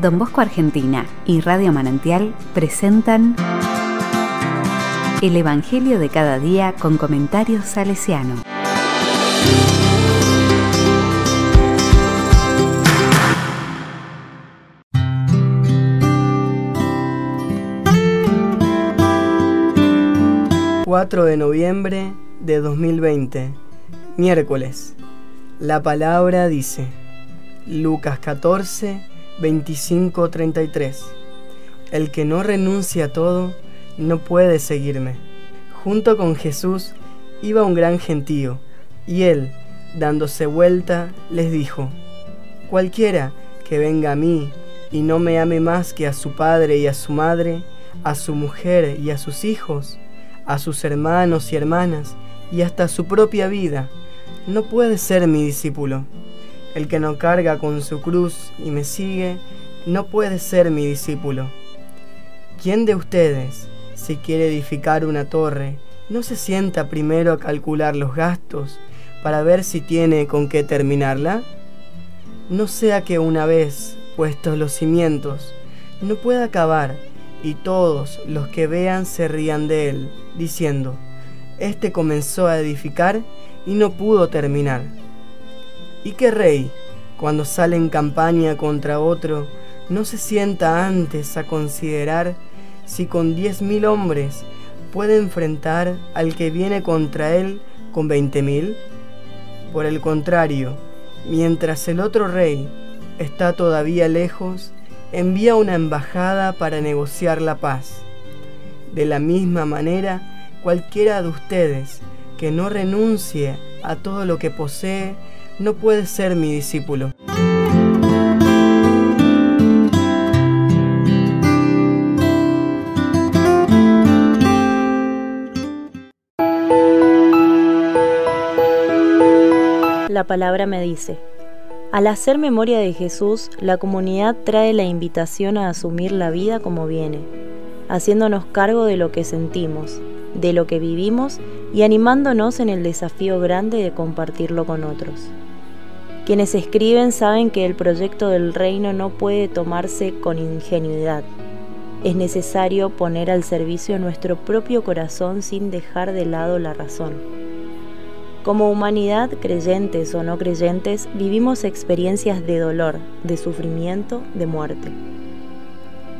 Don Bosco Argentina y Radio Manantial presentan El Evangelio de cada día con comentarios salesiano. ...4 de noviembre de 2020... ...miércoles... ...la palabra dice... Lucas 14, 25, 33. El que no renuncia a todo, no puede seguirme. Junto con Jesús iba un gran gentío, y él, dándose vuelta, les dijo, Cualquiera que venga a mí y no me ame más que a su padre y a su madre, a su mujer y a sus hijos, a sus hermanos y hermanas, y hasta su propia vida, no puede ser mi discípulo. El que no carga con su cruz y me sigue, no puede ser mi discípulo. ¿Quién de ustedes, si quiere edificar una torre, no se sienta primero a calcular los gastos para ver si tiene con qué terminarla? No sea que una vez puestos los cimientos, no pueda acabar y todos los que vean se rían de él, diciendo, Este comenzó a edificar y no pudo terminar. ¿Y qué rey, cuando sale en campaña contra otro, no se sienta antes a considerar si con diez mil hombres puede enfrentar al que viene contra él con veinte mil? Por el contrario, mientras el otro rey está todavía lejos, envía una embajada para negociar la paz. De la misma manera, cualquiera de ustedes que no renuncie a todo lo que posee, no puede ser mi discípulo. La palabra me dice, al hacer memoria de Jesús, la comunidad trae la invitación a asumir la vida como viene, haciéndonos cargo de lo que sentimos, de lo que vivimos y animándonos en el desafío grande de compartirlo con otros. Quienes escriben saben que el proyecto del reino no puede tomarse con ingenuidad. Es necesario poner al servicio nuestro propio corazón sin dejar de lado la razón. Como humanidad, creyentes o no creyentes, vivimos experiencias de dolor, de sufrimiento, de muerte.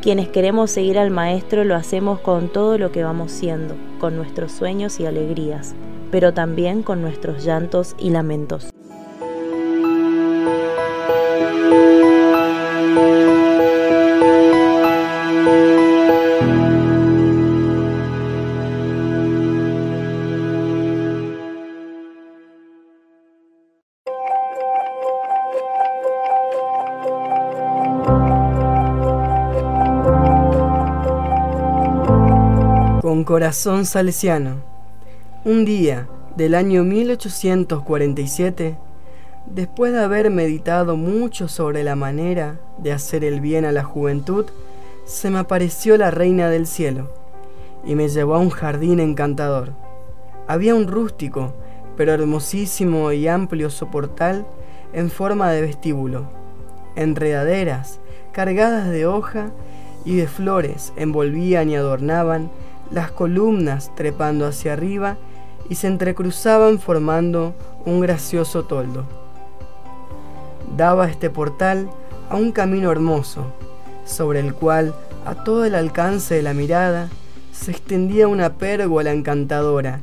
Quienes queremos seguir al Maestro lo hacemos con todo lo que vamos siendo, con nuestros sueños y alegrías, pero también con nuestros llantos y lamentos. Con corazón salesiano. Un día del año 1847, después de haber meditado mucho sobre la manera de hacer el bien a la juventud, se me apareció la reina del cielo y me llevó a un jardín encantador. Había un rústico, pero hermosísimo y amplio soportal en forma de vestíbulo, enredaderas cargadas de hoja y de flores envolvían y adornaban las columnas trepando hacia arriba y se entrecruzaban formando un gracioso toldo. Daba este portal a un camino hermoso, sobre el cual, a todo el alcance de la mirada, se extendía una pérgola encantadora,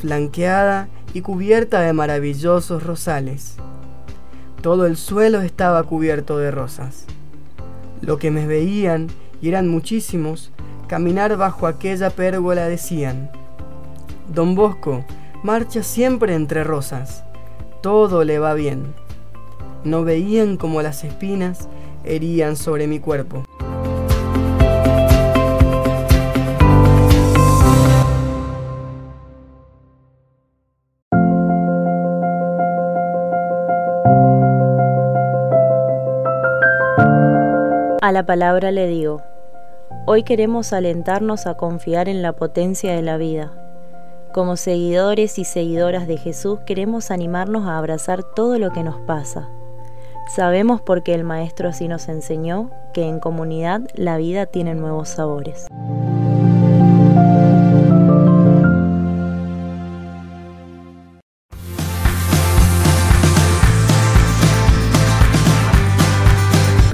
flanqueada y cubierta de maravillosos rosales. Todo el suelo estaba cubierto de rosas. Lo que me veían, y eran muchísimos, caminar bajo aquella pérgola decían, Don Bosco marcha siempre entre rosas, todo le va bien. No veían como las espinas herían sobre mi cuerpo. A la palabra le digo, hoy queremos alentarnos a confiar en la potencia de la vida. Como seguidores y seguidoras de Jesús queremos animarnos a abrazar todo lo que nos pasa. Sabemos porque el Maestro así nos enseñó que en comunidad la vida tiene nuevos sabores.